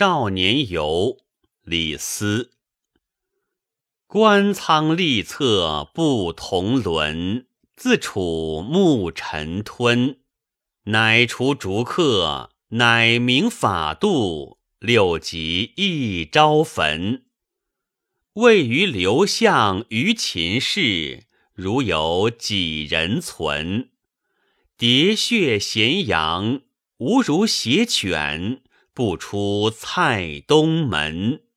少年游，李斯。官仓吏策不同伦，自处木尘吞。乃除逐客，乃明法度，六级一朝焚。位于刘项于秦氏，如有几人存？喋血咸阳，无如血犬。不出蔡东门。